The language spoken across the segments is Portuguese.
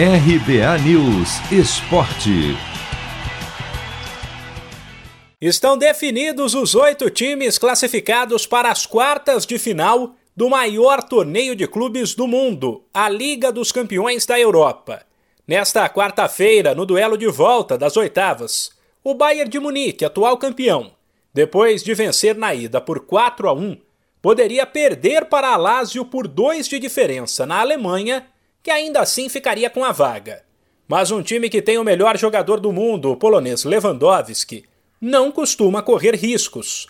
RBA News Esporte. Estão definidos os oito times classificados para as quartas de final do maior torneio de clubes do mundo, a Liga dos Campeões da Europa. Nesta quarta-feira, no duelo de volta das oitavas, o Bayern de Munique, atual campeão, depois de vencer na ida por 4 a 1, poderia perder para a Lazio por 2 de diferença na Alemanha que ainda assim ficaria com a vaga. Mas um time que tem o melhor jogador do mundo, o polonês Lewandowski, não costuma correr riscos.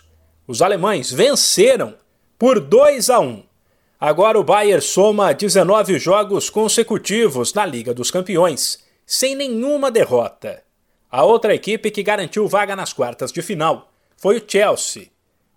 Os alemães venceram por 2 a 1. Agora o Bayern soma 19 jogos consecutivos na Liga dos Campeões, sem nenhuma derrota. A outra equipe que garantiu vaga nas quartas de final foi o Chelsea.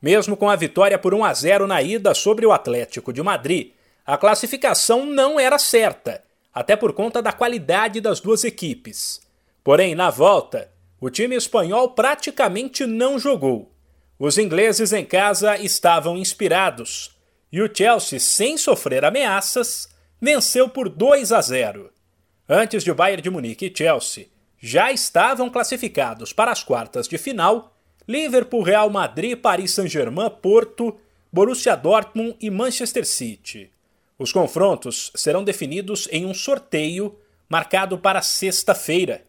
Mesmo com a vitória por 1 a 0 na ida sobre o Atlético de Madrid, a classificação não era certa, até por conta da qualidade das duas equipes. Porém, na volta, o time espanhol praticamente não jogou. Os ingleses em casa estavam inspirados e o Chelsea, sem sofrer ameaças, venceu por 2 a 0. Antes de o Bayern de Munique e Chelsea já estavam classificados para as quartas de final Liverpool, Real Madrid, Paris Saint-Germain, Porto, Borussia Dortmund e Manchester City. Os confrontos serão definidos em um sorteio marcado para sexta-feira.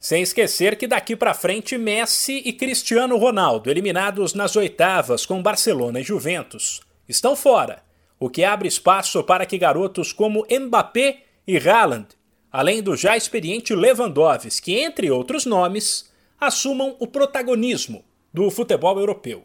Sem esquecer que daqui para frente Messi e Cristiano Ronaldo, eliminados nas oitavas com Barcelona e Juventus, estão fora, o que abre espaço para que garotos como Mbappé e Haaland, além do já experiente Lewandowski, entre outros nomes, assumam o protagonismo do futebol europeu.